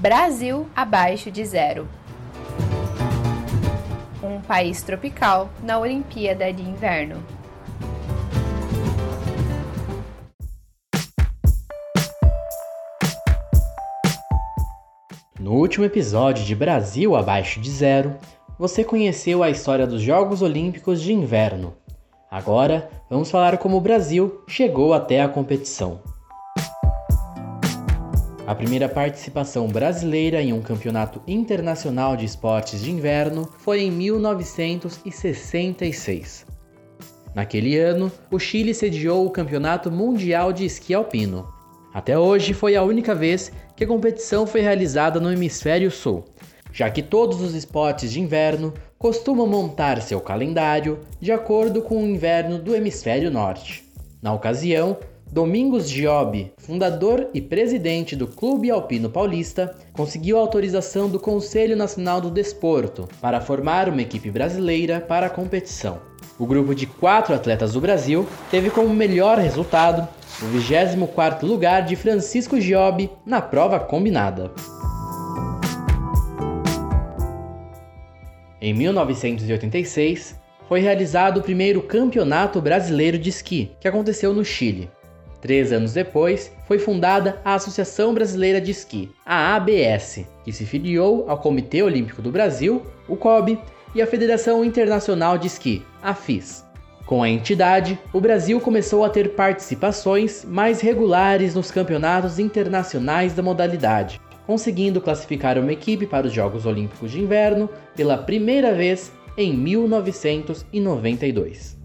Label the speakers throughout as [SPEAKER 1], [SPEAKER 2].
[SPEAKER 1] Brasil abaixo de zero. Um país tropical na Olimpíada de Inverno.
[SPEAKER 2] No último episódio de Brasil abaixo de zero, você conheceu a história dos Jogos Olímpicos de Inverno. Agora vamos falar como o Brasil chegou até a competição. A primeira participação brasileira em um campeonato internacional de esportes de inverno foi em 1966. Naquele ano, o Chile sediou o Campeonato Mundial de Esqui Alpino. Até hoje foi a única vez que a competição foi realizada no Hemisfério Sul, já que todos os esportes de inverno costumam montar seu calendário de acordo com o inverno do Hemisfério Norte. Na ocasião, Domingos Giobi, fundador e presidente do Clube Alpino Paulista, conseguiu autorização do Conselho Nacional do Desporto para formar uma equipe brasileira para a competição. O grupo de quatro atletas do Brasil teve como melhor resultado o 24º lugar de Francisco Giobi na prova combinada. Em 1986, foi realizado o primeiro Campeonato Brasileiro de Esqui, que aconteceu no Chile. Três anos depois, foi fundada a Associação Brasileira de Esqui, a ABS, que se filiou ao Comitê Olímpico do Brasil, o COB, e à Federação Internacional de Esqui, a FIS. Com a entidade, o Brasil começou a ter participações mais regulares nos campeonatos internacionais da modalidade, conseguindo classificar uma equipe para os Jogos Olímpicos de Inverno pela primeira vez em 1992.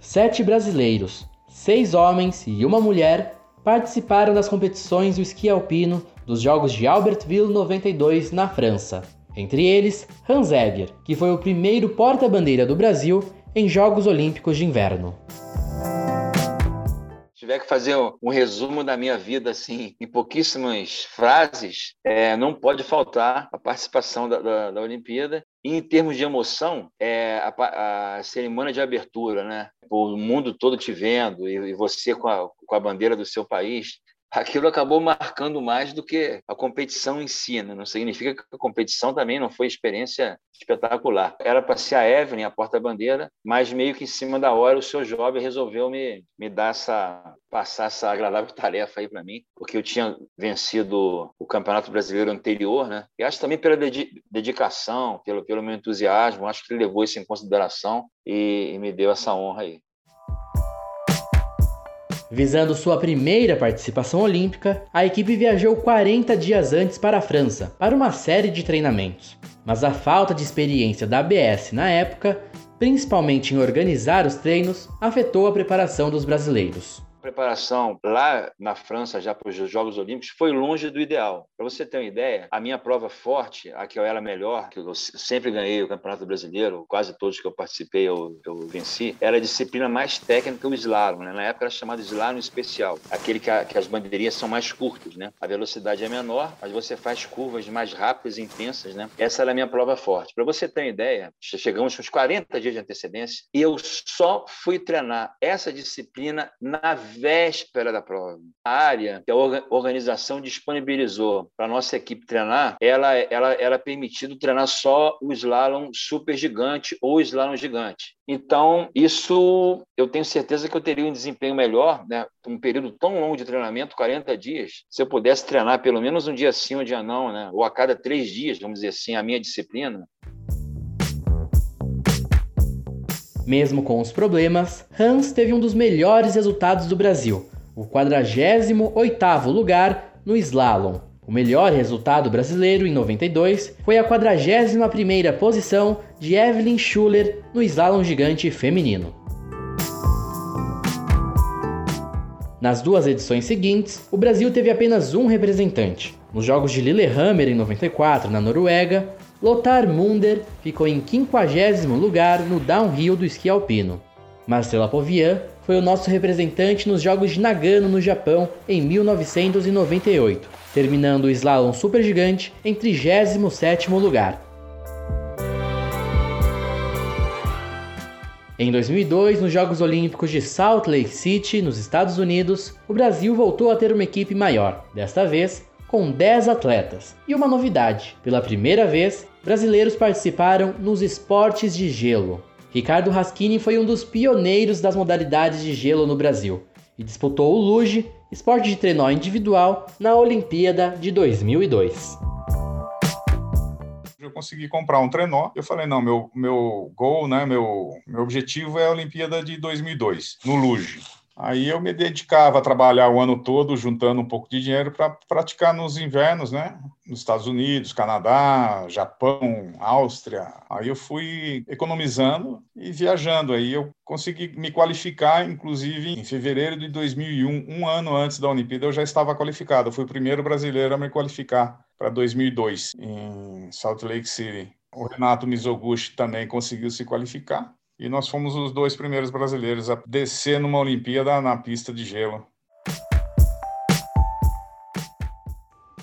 [SPEAKER 2] Sete brasileiros, seis homens e uma mulher participaram das competições do esqui alpino dos Jogos de Albertville 92 na França. Entre eles, Hans Eber, que foi o primeiro porta-bandeira do Brasil em Jogos Olímpicos de Inverno.
[SPEAKER 3] Tiver que fazer um resumo da minha vida assim em pouquíssimas frases, é, não pode faltar a participação da, da, da Olimpíada. E em termos de emoção, é a, a, cerimônia de abertura, né? O mundo todo te vendo e, e você com a, com a bandeira do seu país aquilo acabou marcando mais do que a competição em si. Né? Não significa que a competição também não foi experiência espetacular. Era para ser a Evelyn, a porta-bandeira, mas meio que em cima da hora o seu jovem resolveu me, me dar essa, passar essa agradável tarefa aí para mim, porque eu tinha vencido o Campeonato Brasileiro anterior, né? E acho também pela dedicação, pelo, pelo meu entusiasmo, acho que ele levou isso em consideração e, e me deu essa honra aí.
[SPEAKER 2] Visando sua primeira participação olímpica, a equipe viajou 40 dias antes para a França para uma série de treinamentos. Mas a falta de experiência da ABS na época, principalmente em organizar os treinos, afetou a preparação dos brasileiros
[SPEAKER 3] preparação lá na França, já para os Jogos Olímpicos, foi longe do ideal. Para você ter uma ideia, a minha prova forte, a que eu era melhor, que eu sempre ganhei o Campeonato Brasileiro, quase todos que eu participei eu, eu venci, era a disciplina mais técnica, o slalom. Né? Na época era chamado slalom especial, aquele que, a, que as bandeirinhas são mais curtas. Né? A velocidade é menor, mas você faz curvas mais rápidas e intensas. Né? Essa era a minha prova forte. Para você ter uma ideia, chegamos uns 40 dias de antecedência e eu só fui treinar essa disciplina na véspera da prova. A área que a organização disponibilizou para a nossa equipe treinar, ela, ela era permitido treinar só o slalom super gigante ou slalom gigante. Então, isso eu tenho certeza que eu teria um desempenho melhor, né? um período tão longo de treinamento, 40 dias, se eu pudesse treinar pelo menos um dia sim, um dia não, né? ou a cada três dias, vamos dizer assim, a minha disciplina,
[SPEAKER 2] Mesmo com os problemas, Hans teve um dos melhores resultados do Brasil, o 48º lugar no slalom. O melhor resultado brasileiro em 92 foi a 41ª posição de Evelyn Schuller no slalom gigante feminino. Nas duas edições seguintes, o Brasil teve apenas um representante. Nos Jogos de Lillehammer em 94, na Noruega, Lothar Munder ficou em 50 lugar no downhill do esqui alpino. Marcela Povian foi o nosso representante nos Jogos de Nagano, no Japão, em 1998, terminando o slalom supergigante em 37º lugar. Em 2002, nos Jogos Olímpicos de Salt Lake City, nos Estados Unidos, o Brasil voltou a ter uma equipe maior, desta vez com 10 atletas. E uma novidade: pela primeira vez, brasileiros participaram nos esportes de gelo. Ricardo Raschini foi um dos pioneiros das modalidades de gelo no Brasil e disputou o luge, esporte de trenó individual, na Olimpíada de 2002
[SPEAKER 4] eu consegui comprar um trenó. Eu falei, não, meu, meu gol, né, meu, meu objetivo é a Olimpíada de 2002, no Luge. Aí eu me dedicava a trabalhar o ano todo, juntando um pouco de dinheiro para praticar nos invernos, né? Nos Estados Unidos, Canadá, Japão, Áustria. Aí eu fui economizando e viajando. Aí eu consegui me qualificar, inclusive em fevereiro de 2001, um ano antes da Olimpíada, eu já estava qualificado. Eu fui o primeiro brasileiro a me qualificar para 2002 em Salt Lake City. O Renato Mizoguchi também conseguiu se qualificar e nós fomos os dois primeiros brasileiros a descer numa Olimpíada na pista de gelo.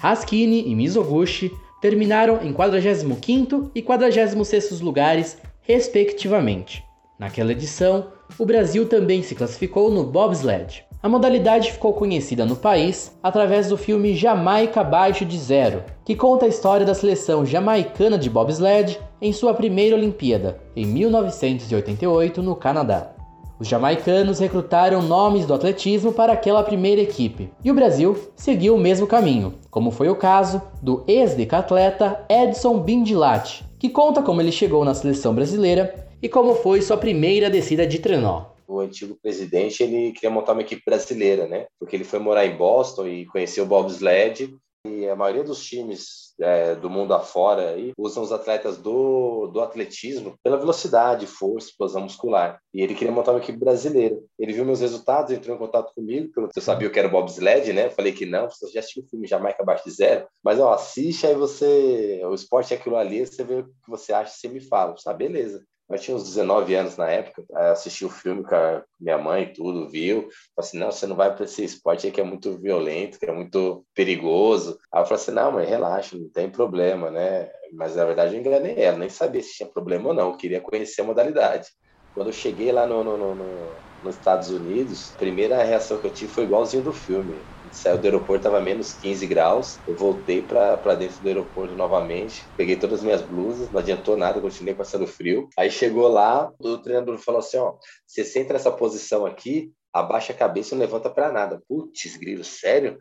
[SPEAKER 2] Haskini e Mizoguchi terminaram em 45º e 46º lugares, respectivamente. Naquela edição, o Brasil também se classificou no bobsled. A modalidade ficou conhecida no país através do filme Jamaica Abaixo de Zero, que conta a história da seleção jamaicana de bobsled em sua primeira Olimpíada, em 1988, no Canadá. Os jamaicanos recrutaram nomes do atletismo para aquela primeira equipe, e o Brasil seguiu o mesmo caminho, como foi o caso do ex-decatleta Edson Bindilat, que conta como ele chegou na seleção brasileira e como foi sua primeira descida de trenó
[SPEAKER 5] o antigo presidente ele queria montar uma equipe brasileira, né? Porque ele foi morar em Boston e conheceu o bobsled e a maioria dos times é, do mundo afora aí usam os atletas do, do atletismo pela velocidade, força, explosão muscular. E ele queria montar uma equipe brasileira. Ele viu meus resultados, entrou em contato comigo, perguntou eu sabia que era bobsled, né? falei que não, você já assistiu o filme Jamaica Abaixo de Zero. Mas, ó, assiste aí você... O esporte é aquilo ali, você vê o que você acha, você me fala. Tá, beleza. Eu tinha uns 19 anos na época, assisti o filme com a minha mãe e tudo, viu. Falei assim, não, você não vai para esse esporte aí que é muito violento, que é muito perigoso. Aí eu falei assim, não, mãe, relaxa, não tem problema, né? Mas na verdade eu enganei ela, nem sabia se tinha problema ou não, eu queria conhecer a modalidade. Quando eu cheguei lá no, no, no, no nos Estados Unidos, a primeira reação que eu tive foi igualzinho do filme saiu do aeroporto, tava menos 15 graus. Eu voltei para dentro do aeroporto novamente, peguei todas as minhas blusas, não adiantou nada, continuei passando frio. Aí chegou lá, o treinador falou assim: ó, você senta nessa posição aqui, abaixa a cabeça e não levanta para nada. Putz, grilo, sério?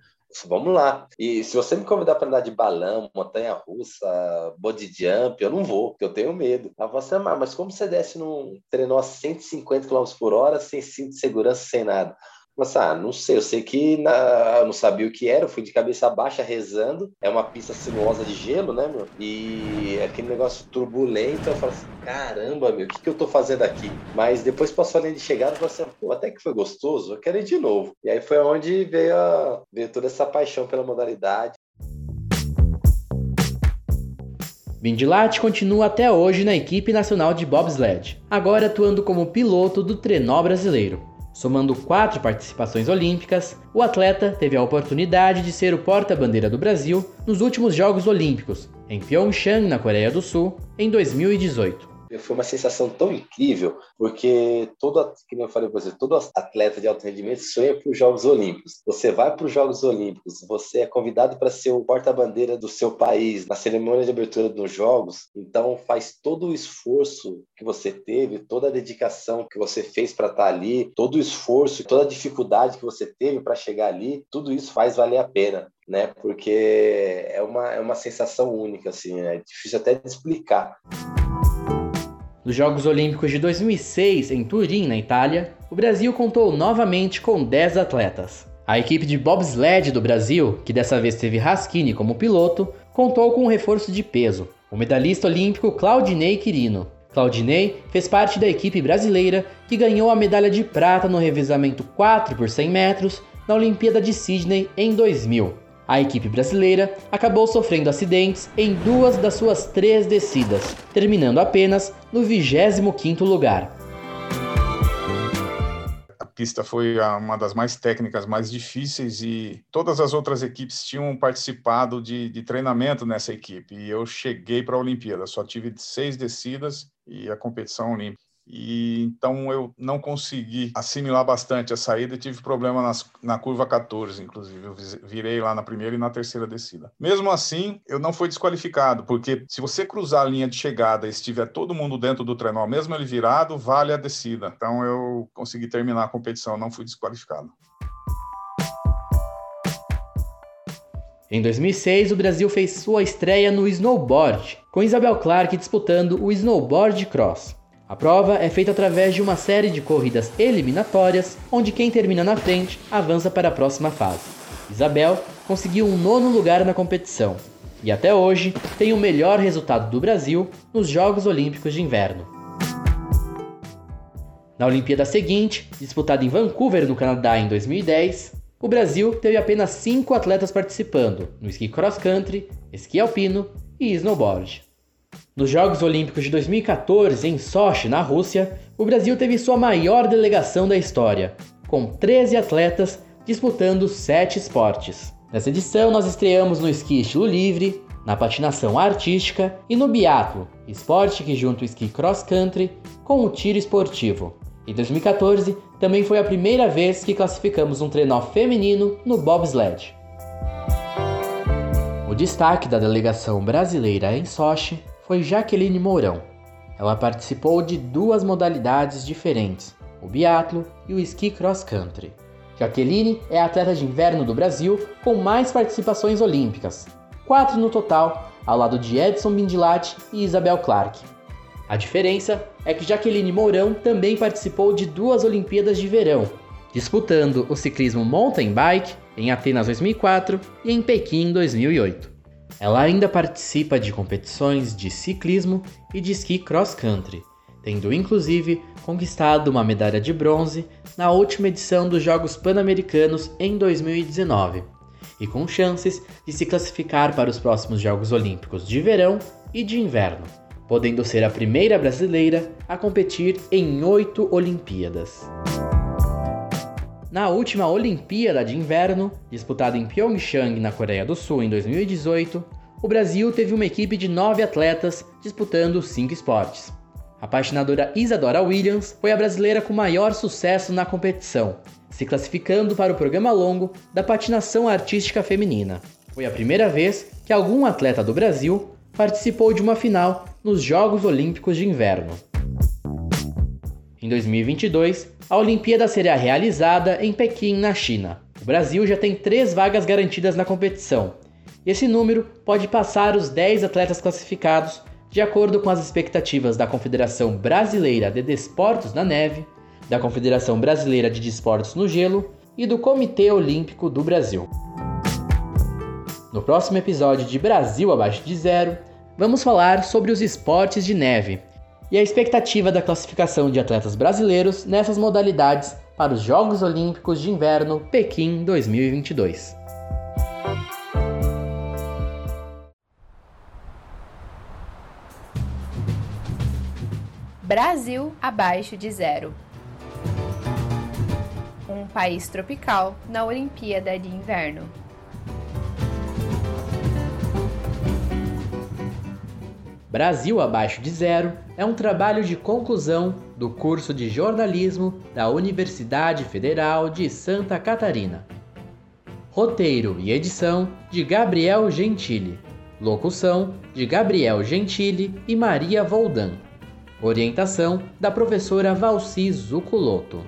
[SPEAKER 5] Vamos lá. E se você me convidar para andar de balão, montanha russa, body jump, eu não vou, porque eu tenho medo. Ela falou assim, mas como você desce num treinou a 150 km por hora, sem cinto de segurança, sem nada? Mas, ah, não sei, eu sei que na, eu não sabia o que era, eu fui de cabeça baixa rezando. É uma pista sinuosa de gelo, né, meu? E aquele negócio turbulento, eu falei assim, caramba, meu, o que, que eu tô fazendo aqui? Mas depois passou a linha de chegada, eu falei assim, pô, até que foi gostoso, eu quero ir de novo. E aí foi onde veio, a, veio toda essa paixão pela modalidade.
[SPEAKER 2] Vindilat continua até hoje na equipe nacional de bobsled, agora atuando como piloto do trenó brasileiro. Somando quatro participações olímpicas, o atleta teve a oportunidade de ser o porta-bandeira do Brasil nos últimos Jogos Olímpicos, em Pyeongchang, na Coreia do Sul, em 2018
[SPEAKER 5] foi uma sensação tão incrível, porque todo, como eu falei para você, todo atleta de alto rendimento sonha para os Jogos Olímpicos. Você vai para os Jogos Olímpicos, você é convidado para ser o porta-bandeira do seu país na cerimônia de abertura dos Jogos, então faz todo o esforço que você teve, toda a dedicação que você fez para estar tá ali, todo o esforço, toda a dificuldade que você teve para chegar ali, tudo isso faz valer a pena né? Porque é uma, é uma sensação única, assim, é difícil até de explicar.
[SPEAKER 2] Nos Jogos Olímpicos de 2006, em Turim, na Itália, o Brasil contou novamente com 10 atletas. A equipe de bobsled do Brasil, que dessa vez teve Raschini como piloto, contou com um reforço de peso, o medalhista olímpico Claudinei Quirino. Claudinei fez parte da equipe brasileira que ganhou a medalha de prata no revezamento 4 por 100 metros na Olimpíada de Sydney em 2000. A equipe brasileira acabou sofrendo acidentes em duas das suas três descidas, terminando apenas no 25º lugar.
[SPEAKER 4] A pista foi uma das mais técnicas, mais difíceis e todas as outras equipes tinham participado de, de treinamento nessa equipe. E eu cheguei para a Olimpíada, só tive seis descidas e a competição olímpica. E então eu não consegui assimilar bastante a saída e tive problema nas, na curva 14, inclusive. Eu virei lá na primeira e na terceira descida. Mesmo assim, eu não fui desqualificado, porque se você cruzar a linha de chegada e estiver todo mundo dentro do trenó, mesmo ele virado, vale a descida. Então eu consegui terminar a competição, não fui desqualificado.
[SPEAKER 2] Em 2006, o Brasil fez sua estreia no snowboard, com Isabel Clark disputando o snowboard cross. A prova é feita através de uma série de corridas eliminatórias, onde quem termina na frente avança para a próxima fase. Isabel conseguiu um nono lugar na competição e até hoje tem o melhor resultado do Brasil nos Jogos Olímpicos de Inverno. Na Olimpíada seguinte, disputada em Vancouver, no Canadá, em 2010, o Brasil teve apenas cinco atletas participando no esqui cross country, esqui alpino e snowboard. Nos Jogos Olímpicos de 2014, em Sochi, na Rússia, o Brasil teve sua maior delegação da história, com 13 atletas disputando 7 esportes. Nessa edição, nós estreamos no esqui estilo livre, na patinação artística e no biatlo, esporte que junta o esqui cross country com o tiro esportivo. Em 2014, também foi a primeira vez que classificamos um trenó feminino no bobsled. O destaque da delegação brasileira em Sochi foi Jaqueline Mourão. Ela participou de duas modalidades diferentes, o biatlo e o esqui cross country. Jaqueline é a atleta de inverno do Brasil com mais participações olímpicas, quatro no total, ao lado de Edson Bindilati e Isabel Clark. A diferença é que Jaqueline Mourão também participou de duas Olimpíadas de Verão, disputando o ciclismo mountain bike em Atenas 2004 e em Pequim 2008. Ela ainda participa de competições de ciclismo e de esqui cross country, tendo inclusive conquistado uma medalha de bronze na última edição dos Jogos Pan-Americanos em 2019, e com chances de se classificar para os próximos Jogos Olímpicos de verão e de inverno, podendo ser a primeira brasileira a competir em oito Olimpíadas. Na última Olimpíada de Inverno, disputada em Pyeongchang, na Coreia do Sul, em 2018, o Brasil teve uma equipe de nove atletas disputando cinco esportes. A patinadora Isadora Williams foi a brasileira com maior sucesso na competição, se classificando para o programa longo da patinação artística feminina. Foi a primeira vez que algum atleta do Brasil participou de uma final nos Jogos Olímpicos de Inverno. Em 2022, a Olimpíada será realizada em Pequim, na China. O Brasil já tem três vagas garantidas na competição. Esse número pode passar os 10 atletas classificados, de acordo com as expectativas da Confederação Brasileira de Desportos na Neve, da Confederação Brasileira de Desportos no Gelo e do Comitê Olímpico do Brasil. No próximo episódio de Brasil Abaixo de Zero, vamos falar sobre os esportes de neve e a expectativa da classificação de atletas brasileiros nessas modalidades para os Jogos Olímpicos de Inverno Pequim 2022.
[SPEAKER 1] Brasil abaixo de zero. Um país tropical na Olimpíada de Inverno.
[SPEAKER 2] Brasil Abaixo de Zero é um trabalho de conclusão do curso de jornalismo da Universidade Federal de Santa Catarina. Roteiro e edição de Gabriel Gentili. Locução de Gabriel Gentili e Maria Voldan. Orientação da professora Valci Zuculoto.